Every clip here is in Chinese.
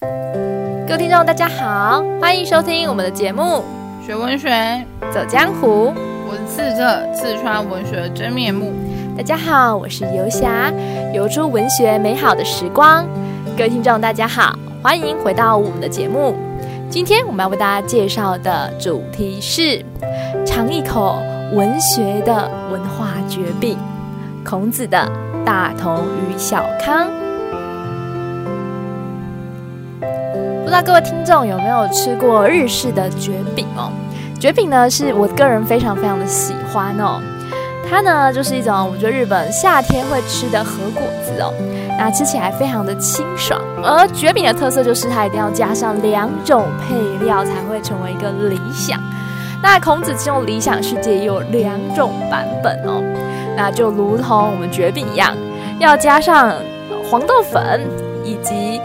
各位听众，大家好，欢迎收听我们的节目《学文学走江湖》，我是刺客，刺穿文学的真面目。大家好，我是游侠，游出文学美好的时光。各位听众，大家好，欢迎回到我们的节目。今天我们要为大家介绍的主题是尝一口文学的文化绝饼——孔子的大同与小康。不知道各位听众有没有吃过日式的卷饼哦？卷饼呢，是我个人非常非常的喜欢哦。它呢，就是一种我觉得日本夏天会吃的和果子哦。那吃起来非常的清爽。而卷饼的特色就是它一定要加上两种配料才会成为一个理想。那孔子这种理想世界也有两种版本哦。那就如同我们卷饼一样，要加上黄豆粉以及。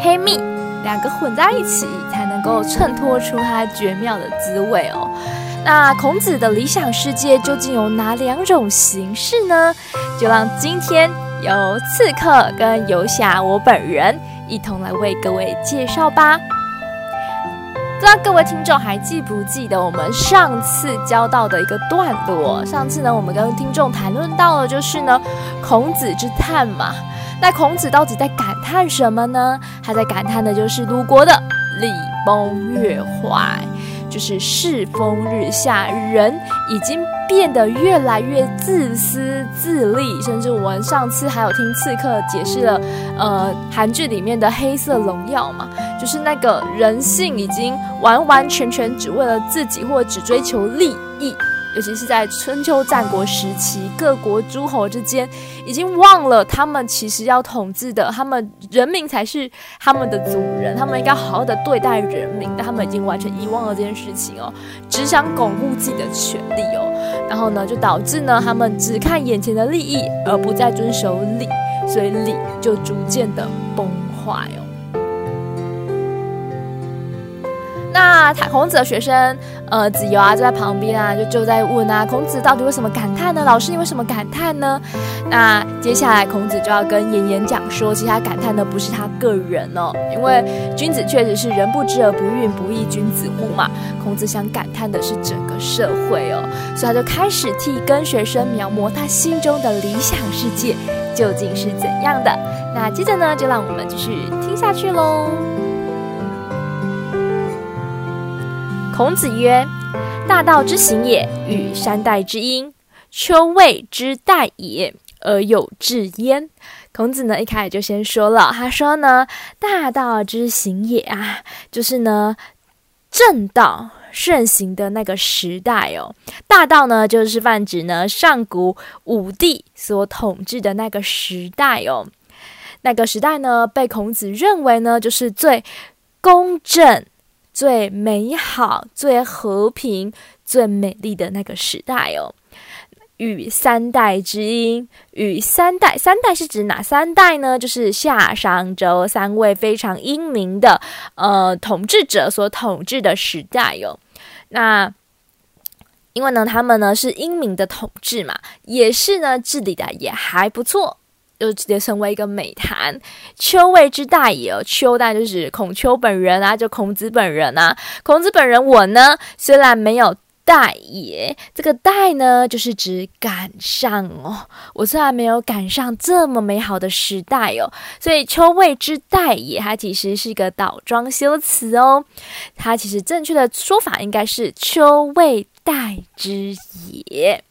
黑蜜两个混在一起，才能够衬托出它绝妙的滋味哦。那孔子的理想世界究竟有哪两种形式呢？就让今天由刺客跟游侠我本人一同来为各位介绍吧。不知道各位听众还记不记得我们上次教到的一个段落？上次呢，我们跟听众谈论到的就是呢，孔子之叹嘛。那孔子到底在感叹什么呢？他在感叹的就是鲁国的礼崩乐坏，就是世风日下，人已经变得越来越自私自利，甚至我们上次还有听刺客解释了，呃，韩剧里面的黑色荣耀嘛，就是那个人性已经完完全全只为了自己，或只追求利。尤其是在春秋战国时期，各国诸侯之间已经忘了他们其实要统治的，他们人民才是他们的主人，他们应该好好的对待人民，但他们已经完全遗忘了这件事情哦，只想巩固自己的权利哦，然后呢，就导致呢，他们只看眼前的利益，而不再遵守礼，所以礼就逐渐的崩坏哦。那孔子的学生，呃，子游啊，就在旁边啊，就就在问啊，孔子到底为什么感叹呢？老师，你为什么感叹呢？那接下来孔子就要跟颜颜讲说，其实他感叹的不是他个人哦，因为君子确实是人不知而不愠，不亦君子乎嘛。孔子想感叹的是整个社会哦，所以他就开始替跟学生描摹他心中的理想世界究竟是怎样的。那接着呢，就让我们继续听下去喽。孔子曰：“大道之行也，与三代之婴，丘未之代也，而有志焉。”孔子呢，一开始就先说了，他说呢：“大道之行也啊，就是呢，正道盛行的那个时代哦。大道呢，就是泛指呢上古五帝所统治的那个时代哦。那个时代呢，被孔子认为呢，就是最公正。”最美好、最和平、最美丽的那个时代哦，与三代之婴，与三代，三代是指哪三代呢？就是夏、商、周三位非常英明的呃统治者所统治的时代哦。那因为呢，他们呢是英明的统治嘛，也是呢治理的也还不错。就直接成为一个美谈。丘谓之代也哦，丘代就是指孔丘本人啊，就孔子本人啊。孔子本人我呢，虽然没有代也，这个代呢，就是指赶上哦。我虽然没有赶上这么美好的时代哦，所以丘谓之代也，它其实是一个倒装修辞哦。它其实正确的说法应该是丘谓代之也。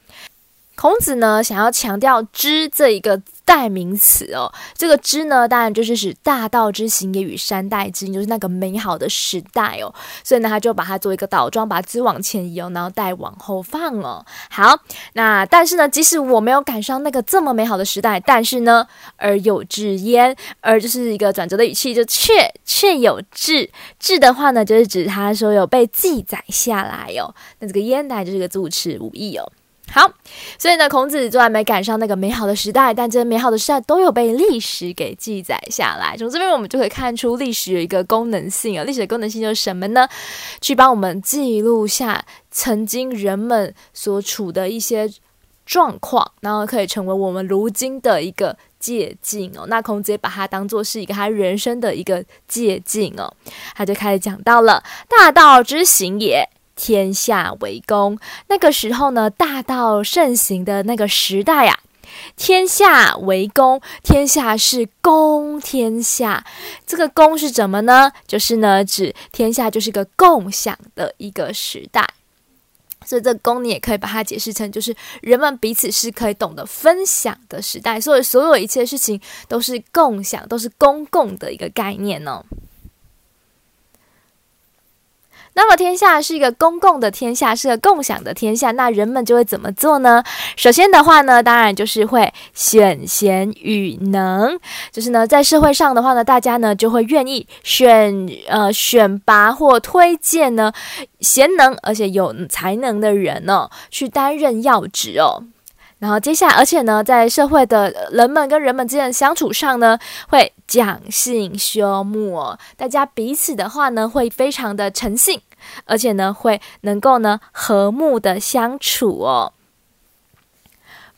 孔子呢，想要强调“之”这一个代名词哦，这个“之”呢，当然就是指大道之行也与三代之，就是那个美好的时代哦。所以呢，他就把它做一个倒装，把“之”往前移哦，然后代往后放哦。好，那但是呢，即使我没有赶上那个这么美好的时代，但是呢，而有志焉，而就是一个转折的语气，就却却有志。志的话呢，就是指他说有被记载下来哦。那这个焉呢，就是个助词无义哦。好，所以呢，孔子虽然没赶上那个美好的时代，但这美好的时代都有被历史给记载下来。从这边我们就可以看出历史有一个功能性啊，历史的功能性就是什么呢？去帮我们记录下曾经人们所处的一些状况，然后可以成为我们如今的一个借镜哦。那孔子也把它当做是一个他人生的一个借镜哦。他就开始讲到了大道之行也，天下为公。那个时候呢，大道盛行的那个时代、啊。天下为公，天下是公天下。这个公是什么呢？就是呢，指天下就是个共享的一个时代。所以这个公你也可以把它解释成，就是人们彼此是可以懂得分享的时代。所以所有一切事情都是共享，都是公共的一个概念呢、那么天下是一个公共的天下，是个共享的天下，那人们就会怎么做呢？首先的话呢，当然就是会选贤与能，就是呢，在社会上的话呢，大家呢就会愿意选呃选拔或推荐呢贤能而且有才能的人呢、哦、去担任要职哦。然后接下来，而且呢，在社会的人们跟人们之间的相处上呢，会讲信修睦哦，大家彼此的话呢，会非常的诚信。而且呢，会能够呢和睦的相处哦。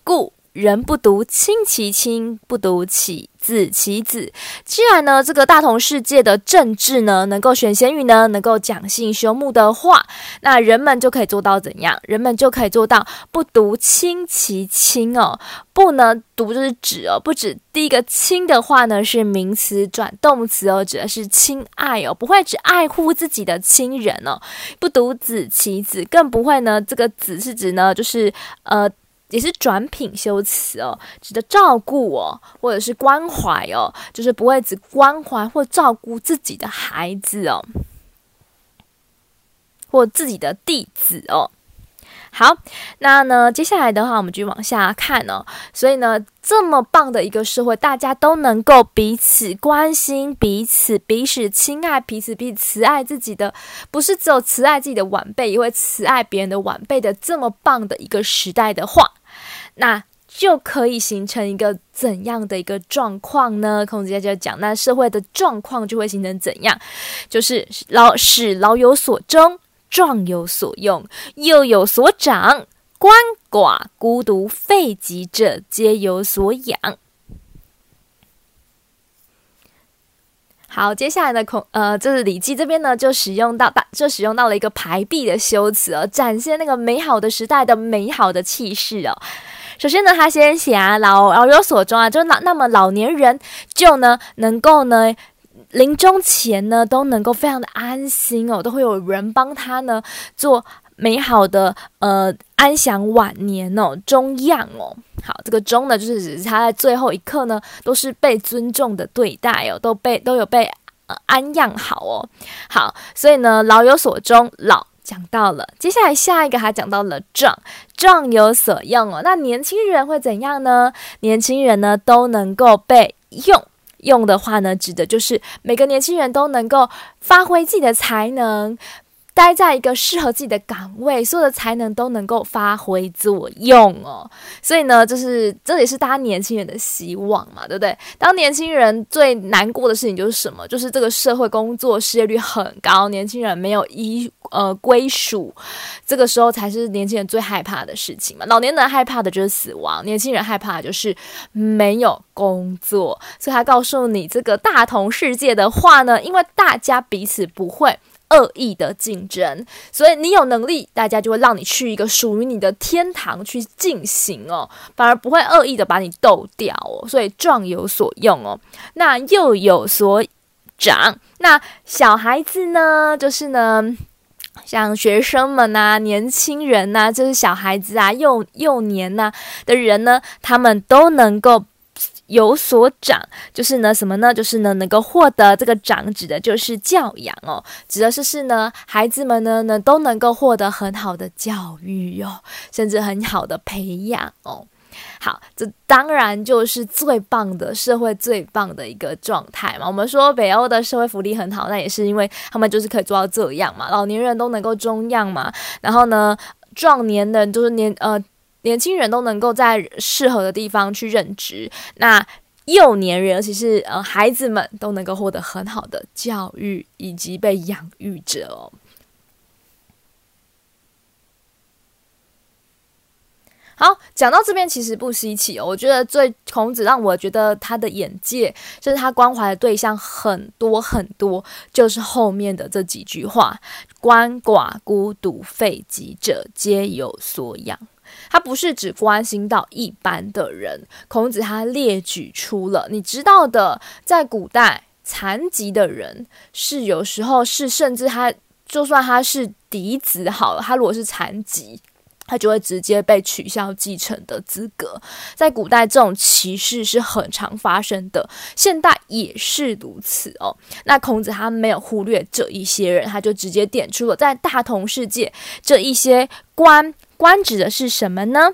故人不独亲其亲，不独其子其子。既然呢，这个大同世界的政治呢，能够选贤与能，能够讲信修睦的话，那人们就可以做到怎样？人们就可以做到不独亲其亲哦。不呢，独就是指哦，不指第一个亲的话呢，是名词转动词哦，指的是亲爱哦，不会只爱护自己的亲人哦。不独子其子，更不会呢，这个子是指呢，就是呃。也是转品修辞哦，指的照顾哦，或者是关怀哦，就是不会只关怀或照顾自己的孩子哦，或自己的弟子哦。好，那呢，接下来的话，我们就往下看哦。所以呢，这么棒的一个社会，大家都能够彼此关心彼此，彼此亲爱彼此，彼此慈爱自己的，不是只有慈爱自己的晚辈，也会慈爱别人的晚辈的这么棒的一个时代的话。那就可以形成一个怎样的一个状况呢？孔子就讲，那社会的状况就会形成怎样？就是老使老有所终，壮有所用，幼有所长，鳏寡孤独废疾者皆有所养。好，接下来的孔呃，就是《礼记》这边呢，就使用到大，就使用到了一个排比的修辞哦，展现那个美好的时代的美好的气势哦。首先呢，他先写啊，老老有所终啊，就那那么老年人就呢能够呢临终前呢都能够非常的安心哦，都会有人帮他呢做美好的呃安享晚年哦，终养哦。好，这个终呢就是指他在最后一刻呢都是被尊重的对待哦，都被都有被呃安养好哦。好，所以呢老有所终，老。讲到了，接下来下一个还讲到了壮，壮有所用哦。那年轻人会怎样呢？年轻人呢都能够被用，用的话呢，指的就是每个年轻人都能够发挥自己的才能。待在一个适合自己的岗位，所有的才能都能够发挥作用哦。所以呢，就是这也是大家年轻人的希望嘛，对不对？当年轻人最难过的事情就是什么？就是这个社会工作失业率很高，年轻人没有依呃归属，这个时候才是年轻人最害怕的事情嘛。老年人害怕的就是死亡，年轻人害怕的就是没有工作。所以他告诉你这个大同世界的话呢，因为大家彼此不会。恶意的竞争，所以你有能力，大家就会让你去一个属于你的天堂去进行哦，反而不会恶意的把你斗掉哦。所以壮有所用哦，那幼有所长。那小孩子呢，就是呢，像学生们呐、年轻人呐、就是小孩子啊、幼幼年呐、的人呢，他们都能够。有所长，就是呢，什么呢？就是呢，能够获得这个长，指的就是教养哦，指的是是呢，孩子们呢，呢都能够获得很好的教育哟、甚至很好的培养哦。好，这当然就是最棒的社会，最棒的一个状态嘛。我们说北欧的社会福利很好，那也是因为他们就是可以做到这样嘛，老年人都能够中样嘛，然后呢，壮年人就是年呃。年轻人都能够在适合的地方去任职，那幼年人，尤其是呃孩子们，都能够获得很好的教育以及被养育着哦。好，讲到这边其实不稀奇哦。我觉得最孔子让我觉得他的眼界，就是他关怀的对象很多很多，就是后面的这几句话：鳏寡孤独废疾者，皆有所养。他不是只关心到一般的人，孔子他列举出了你知道的，在古代残疾的人是有时候是甚至他就算他是嫡子好了，他如果是残疾。他就会直接被取消继承的资格。在古代，这种歧视是很常发生的，现代也是如此哦。那孔子他没有忽略这一些人，他就直接点出了在大同世界这一些官，官指的是什么呢？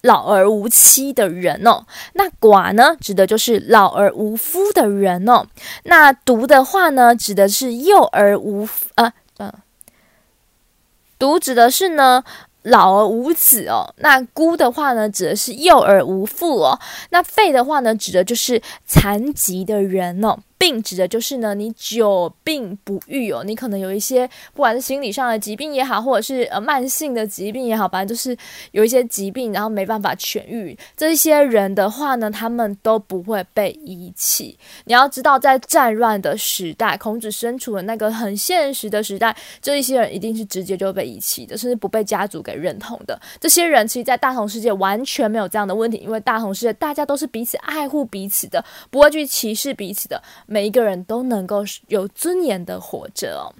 老而无妻的人哦。那寡呢，指的就是老而无夫的人哦。那独的话呢，指的是幼而无呃呃。独指的是呢，老而无子哦。那孤的话呢，指的是幼而无父哦。那废的话呢，指的就是残疾的人哦。病指的就是呢，你久病不愈哦，你可能有一些不管是心理上的疾病也好，或者是呃慢性的疾病也好，反正就是有一些疾病，然后没办法痊愈。这些人的话呢，他们都不会被遗弃。你要知道，在战乱的时代，孔子身处的那个很现实的时代，这一些人一定是直接就被遗弃的，甚至不被家族给认同的。这些人其实，在大同世界完全没有这样的问题，因为大同世界大家都是彼此爱护彼此的，不会去歧视彼此的。每一个人都能够有尊严的活着哦，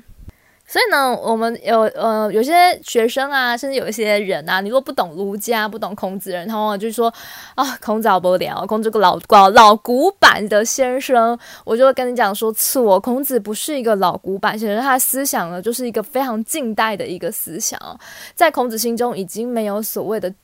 所以呢，我们有呃有些学生啊，甚至有一些人啊，你如果不懂儒家、不懂孔子人，然后就是说啊，孔子好不了，孔子这个老老老古板的先生，我就会跟你讲说，错，孔子不是一个老古板先生，他的思想呢，就是一个非常近代的一个思想，在孔子心中已经没有所谓的。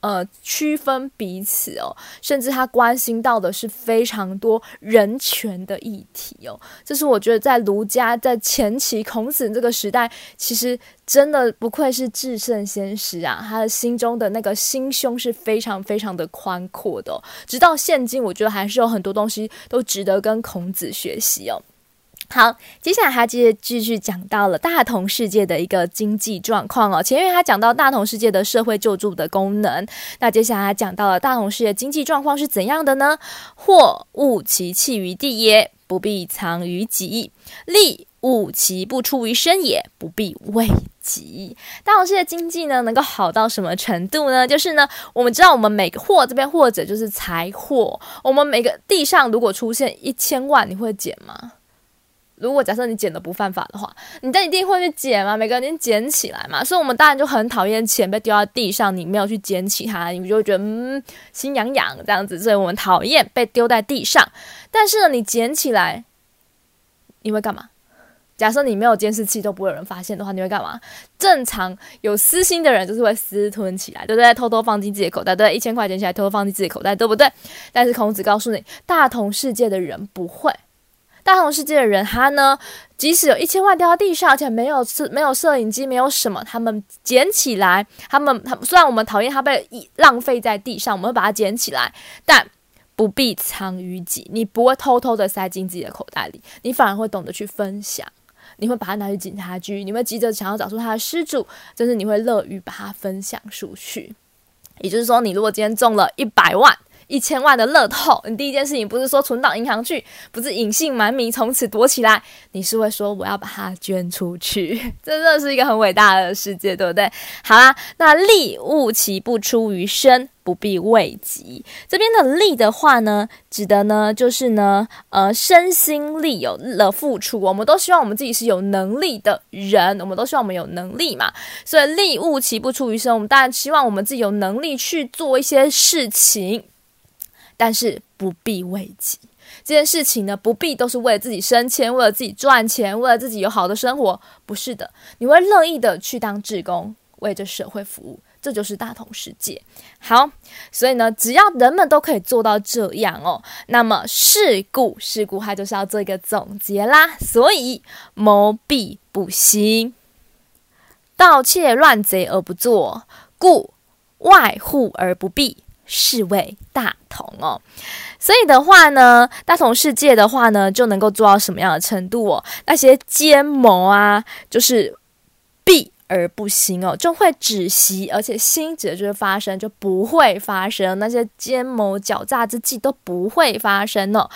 呃，区分彼此哦，甚至他关心到的是非常多人权的议题哦。这是我觉得在儒家在前期孔子这个时代，其实真的不愧是至圣先师啊，他的心中的那个心胸是非常非常的宽阔的。直到现今，我觉得还是有很多东西都值得跟孔子学习哦。好，接下来他接着继续讲到了大同世界的一个经济状况哦。前面他讲到大同世界的社会救助的功能，那接下来他讲到了大同世界经济状况是怎样的呢？货物其弃于地也，不必藏于己；利物其不出于身也，不必为己。大同世界经济呢，能够好到什么程度呢？就是呢，我们知道我们每个货这边或者就是财货，我们每个地上如果出现一千万，你会捡吗？如果假设你捡的不犯法的话，你但一定会去捡嘛，每个人捡起来嘛。所以，我们当然就很讨厌钱被丢到地上，你没有去捡起它，你就会觉得嗯，心痒痒这样子。所以我们讨厌被丢在地上。但是呢，你捡起来，你会干嘛？假设你没有监视器都不会有人发现的话，你会干嘛？正常有私心的人就是会私吞起来，对不对？偷偷放进自己口袋，对，一千块钱起来偷偷放进自己口袋，对不对？但是孔子告诉你，大同世界的人不会。大同世界的人，他呢，即使有一千万掉到地上，而且没有摄没有摄影机，没有什么，他们捡起来，他们他虽然我们讨厌他被浪费在地上，我们会把它捡起来，但不必藏于己，你不会偷偷的塞进自己的口袋里，你反而会懂得去分享，你会把它拿去警察局，你会急着想要找出他的失主，就是你会乐于把它分享出去。也就是说，你如果今天中了一百万。一千万的乐透，你第一件事情不是说存到银行去，不是隐姓埋名从此躲起来，你是会说我要把它捐出去，这真的是一个很伟大的世界，对不对？好啦，那利物其不出于身，不必为己。这边的利的话呢，指的呢就是呢，呃，身心力有了付出，我们都希望我们自己是有能力的人，我们都希望我们有能力嘛，所以利物其不出于身，我们当然希望我们自己有能力去做一些事情。但是不必为己，这件事情呢，不必都是为了自己升迁，为了自己赚钱，为了自己有好的生活，不是的，你会乐意的去当志工，为这社会服务，这就是大同世界。好，所以呢，只要人们都可以做到这样哦，那么事故，事故，它就是要做一个总结啦。所以谋必不兴，盗窃乱贼而不作，故外户而不闭。是谓大同哦，所以的话呢，大同世界的话呢，就能够做到什么样的程度哦？那些奸谋啊，就是闭而不行哦，就会止息，而且心指的就是发生，就不会发生那些奸谋狡诈之计都不会发生哦。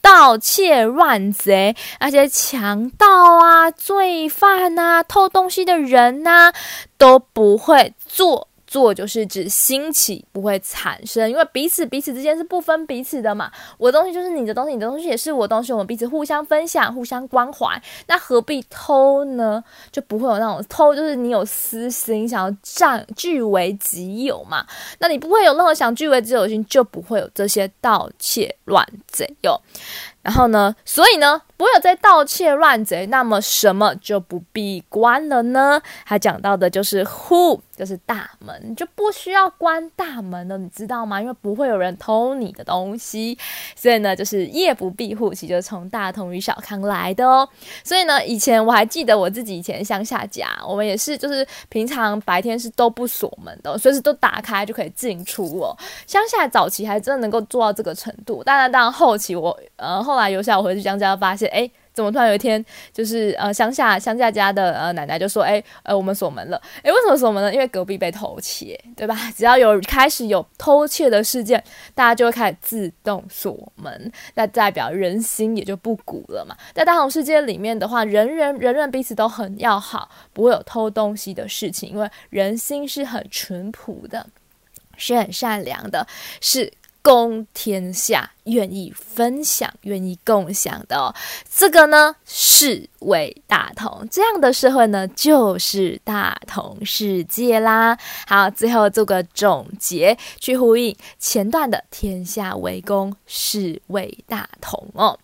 盗窃乱贼，那些强盗啊、罪犯啊、偷东西的人呐、啊，都不会做。做就是指兴起，不会产生，因为彼此彼此之间是不分彼此的嘛。我的东西就是你的东西，你的东西也是我东西，我们彼此互相分享，互相关怀。那何必偷呢？就不会有那种偷，就是你有私心，想要占据为己有嘛。那你不会有任何想据为己有心，就不会有这些盗窃乱贼哟。然后呢，所以呢，不会有在盗窃乱贼，那么什么就不必关了呢？他讲到的就是户，就是大门，就不需要关大门了，你知道吗？因为不会有人偷你的东西，所以呢，就是夜不闭户，其实就是从大同与小康来的哦。所以呢，以前我还记得我自己以前乡下家，我们也是，就是平常白天是都不锁门的，随时都打开就可以进出哦。乡下早期还真的能够做到这个程度，当然，当然后期我呃。后后来由下我回去江家，发现哎，怎么突然有一天，就是呃乡下乡下家的呃奶奶就说，哎呃我们锁门了，哎为什么锁门呢？因为隔壁被偷窃，对吧？只要有开始有偷窃的事件，大家就会开始自动锁门，那代表人心也就不古了嘛。在大同世界里面的话，人人人人彼此都很要好，不会有偷东西的事情，因为人心是很淳朴的，是很善良的，是。公天下，愿意分享、愿意共享的哦，这个呢是为大同，这样的社会呢就是大同世界啦。好，最后做个总结，去呼应前段的“天下为公，是为大同”哦。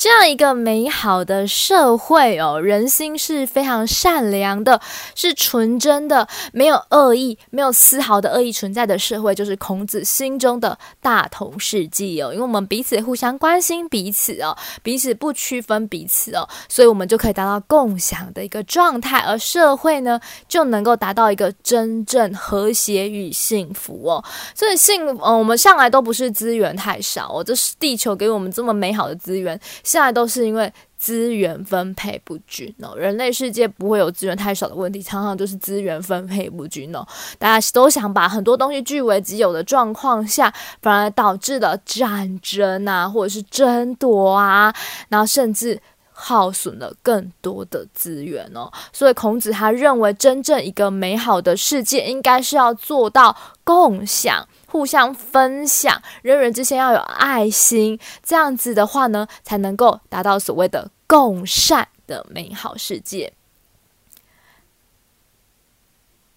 这样一个美好的社会哦，人心是非常善良的，是纯真的，没有恶意，没有丝毫的恶意存在的社会，就是孔子心中的大同世界哦。因为我们彼此互相关心彼此哦，彼此不区分彼此哦，所以我们就可以达到共享的一个状态，而社会呢就能够达到一个真正和谐与幸福哦。所以幸，嗯，我们向来都不是资源太少哦，这是地球给我们这么美好的资源。现在都是因为资源分配不均哦，人类世界不会有资源太少的问题，常常就是资源分配不均哦。大家都想把很多东西据为己有的状况下，反而导致了战争啊，或者是争夺啊，然后甚至耗损了更多的资源哦。所以孔子他认为，真正一个美好的世界，应该是要做到共享。互相分享，人人之间要有爱心，这样子的话呢，才能够达到所谓的共善的美好世界。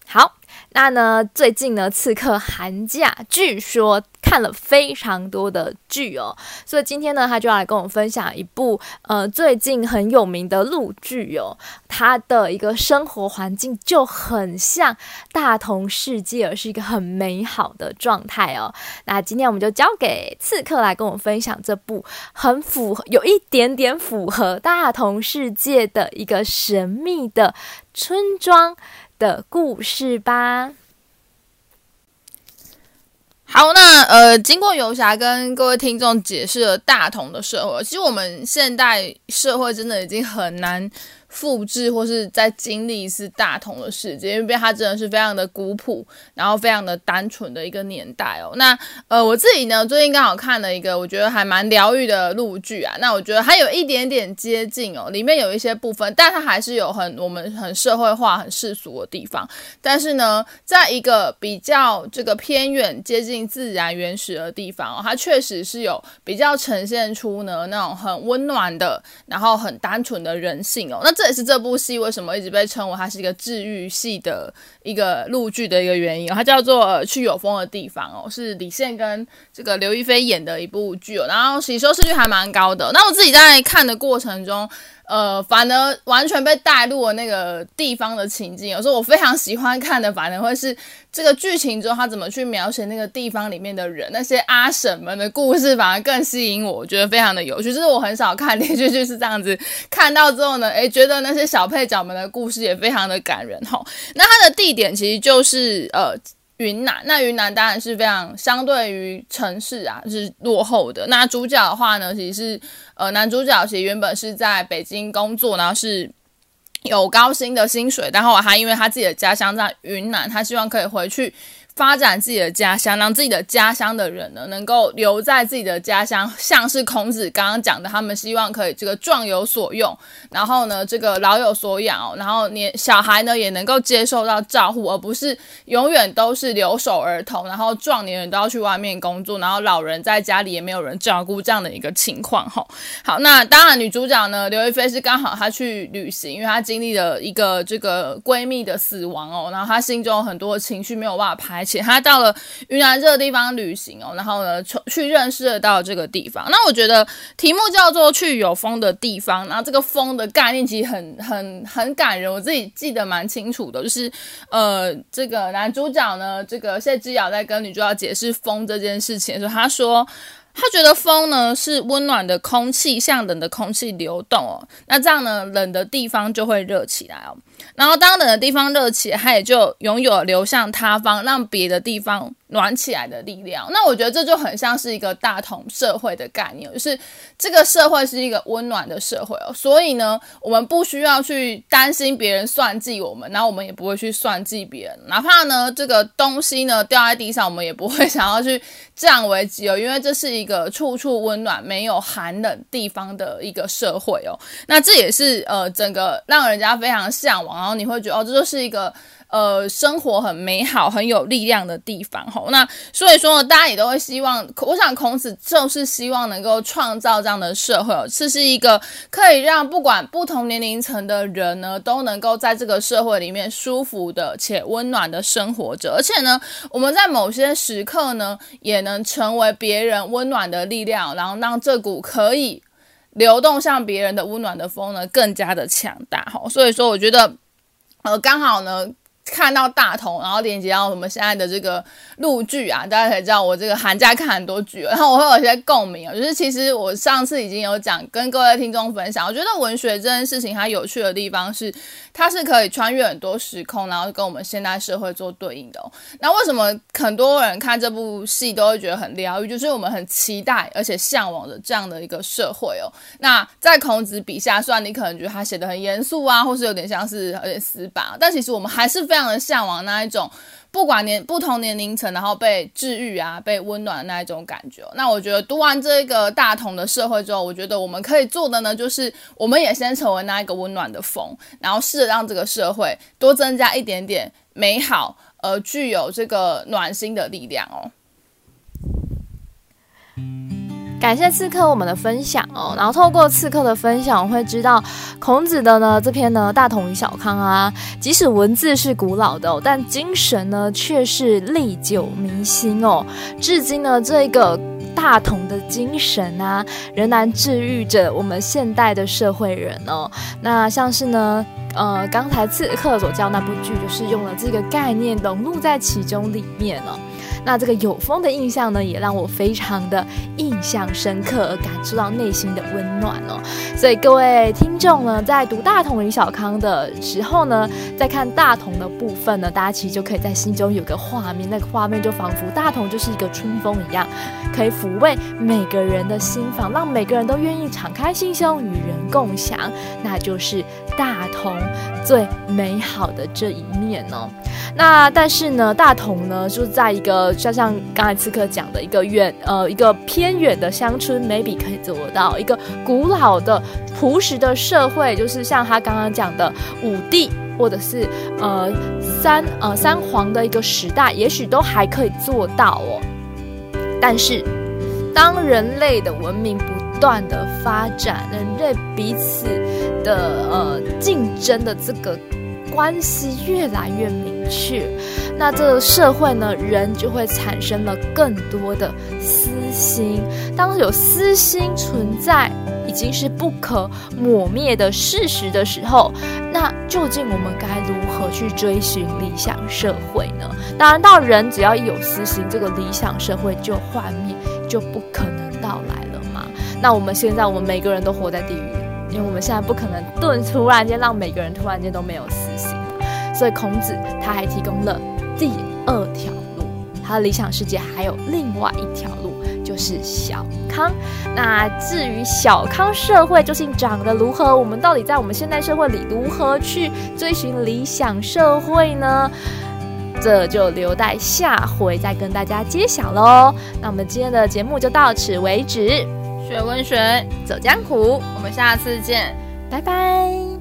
好。那呢，最近呢，刺客寒假据说看了非常多的剧哦，所以今天呢，他就要来跟我分享一部呃最近很有名的陆剧哦，他的一个生活环境就很像大同世界，而是一个很美好的状态哦。那今天我们就交给刺客来跟我分享这部很符合，有一点点符合大同世界的一个神秘的村庄的故事吧。好，那呃，经过游侠跟各位听众解释了大同的社会，其实我们现代社会真的已经很难。复制或是再经历一次大同的世界，因为它真的是非常的古朴，然后非常的单纯的一个年代哦。那呃，我自己呢，最近刚好看了一个我觉得还蛮疗愈的录剧啊。那我觉得还有一点点接近哦，里面有一些部分，但它还是有很我们很社会化、很世俗的地方。但是呢，在一个比较这个偏远、接近自然、原始的地方哦，它确实是有比较呈现出呢那种很温暖的，然后很单纯的人性哦。那这这也是这部戏为什么一直被称为它是一个治愈系的一个陆剧的一个原因，它叫做《去有风的地方》哦，是李现跟这个刘亦菲演的一部剧哦，然后其实收视率还蛮高的。那我自己在看的过程中。呃，反而完全被带入了那个地方的情境。有时候我非常喜欢看的，反而会是这个剧情中他怎么去描写那个地方里面的人，那些阿婶们的故事，反而更吸引我，我觉得非常的有趣。就是我很少看连续剧是这样子，看到之后呢，诶，觉得那些小配角们的故事也非常的感人哈。那它的地点其实就是呃。云南，那云南当然是非常相对于城市啊，是落后的。那主角的话呢，其实是呃男主角，其实原本是在北京工作，然后是有高薪的薪水，然后他因为他自己的家乡在云南，他希望可以回去。发展自己的家乡，让自己的家乡的人呢，能够留在自己的家乡，像是孔子刚刚讲的，他们希望可以这个壮有所用，然后呢，这个老有所养哦，然后年小孩呢也能够接受到照顾，而不是永远都是留守儿童，然后壮年人都要去外面工作，然后老人在家里也没有人照顾这样的一个情况哈。好，那当然女主角呢，刘亦菲是刚好她去旅行，因为她经历了一个这个闺蜜的死亡哦，然后她心中有很多情绪没有办法排。且他到了云南这个地方旅行哦，然后呢，去认识到这个地方。那我觉得题目叫做“去有风的地方”，然后这个“风”的概念其实很很很感人，我自己记得蛮清楚的。就是呃，这个男主角呢，这个谢之遥在跟女主角解释风这件事情的时候，他说。他觉得风呢是温暖的空气，向冷的空气流动哦。那这样呢，冷的地方就会热起来哦。然后当冷的地方热起来，它也就拥有流向他方，让别的地方暖起来的力量。那我觉得这就很像是一个大同社会的概念，就是这个社会是一个温暖的社会哦。所以呢，我们不需要去担心别人算计我们，然后我们也不会去算计别人。哪怕呢这个东西呢掉在地上，我们也不会想要去占为己有，因为这是一个。一个处处温暖、没有寒冷地方的一个社会哦，那这也是呃整个让人家非常向往，然后你会觉得哦，这就是一个。呃，生活很美好、很有力量的地方，吼。那所以说呢，大家也都会希望，我想孔子就是希望能够创造这样的社会，这是一个可以让不管不同年龄层的人呢，都能够在这个社会里面舒服的且温暖的生活着。而且呢，我们在某些时刻呢，也能成为别人温暖的力量，然后让这股可以流动向别人的温暖的风呢，更加的强大，吼。所以说，我觉得，呃，刚好呢。看到大同，然后连接到我们现在的这个陆剧啊，大家可以知道我这个寒假看很多剧，然后我会有一些共鸣啊。就是其实我上次已经有讲，跟各位听众分享，我觉得文学这件事情它有趣的地方是，它是可以穿越很多时空，然后跟我们现代社会做对应的哦。那为什么很多人看这部戏都会觉得很疗愈？就是我们很期待而且向往的这样的一个社会哦。那在孔子笔下，虽然你可能觉得他写的很严肃啊，或是有点像是有点死板，但其实我们还是非常的向往那一种，不管年不同年龄层，然后被治愈啊，被温暖的那一种感觉。那我觉得读完这个大同的社会之后，我觉得我们可以做的呢，就是我们也先成为那一个温暖的风，然后试着让这个社会多增加一点点美好，而具有这个暖心的力量哦。感谢刺客我们的分享哦，然后透过刺客的分享，我会知道孔子的呢这篇呢《大同与小康》啊，即使文字是古老的，但精神呢却是历久弥新哦。至今呢，这个大同的精神啊，仍然治愈着我们现代的社会人哦。那像是呢，呃，刚才刺客所教那部剧，就是用了这个概念融入在其中里面哦。那这个有风的印象呢，也让我非常的印象深刻，而感受到内心的温暖哦。所以各位听众呢，在读大同与小康的时候呢，在看大同的部分呢，大家其实就可以在心中有个画面，那个画面就仿佛大同就是一个春风一样，可以抚慰每个人的心房，让每个人都愿意敞开心胸与人共享，那就是大同最美好的这一面哦。那但是呢，大同呢，就在一个就像刚才刺客讲的一个远呃一个偏远的乡村，maybe 可以做到一个古老的朴实的社会，就是像他刚刚讲的五帝或者是呃三呃三皇的一个时代，也许都还可以做到哦。但是当人类的文明不断的发展，人类彼此的呃竞争的这个。关系越来越明确，那这个社会呢，人就会产生了更多的私心。当有私心存在，已经是不可抹灭的事实的时候，那究竟我们该如何去追寻理想社会呢？当然，到人只要一有私心，这个理想社会就幻灭，就不可能到来了。那我们现在，我们每个人都活在地狱。因为我们现在不可能顿突然间让每个人突然间都没有私心，所以孔子他还提供了第二条路，他的理想世界还有另外一条路，就是小康。那至于小康社会究竟长得如何，我们到底在我们现代社会里如何去追寻理想社会呢？这就留待下回再跟大家揭晓喽。那我们今天的节目就到此为止。学温水走江湖，我们下次见，拜拜。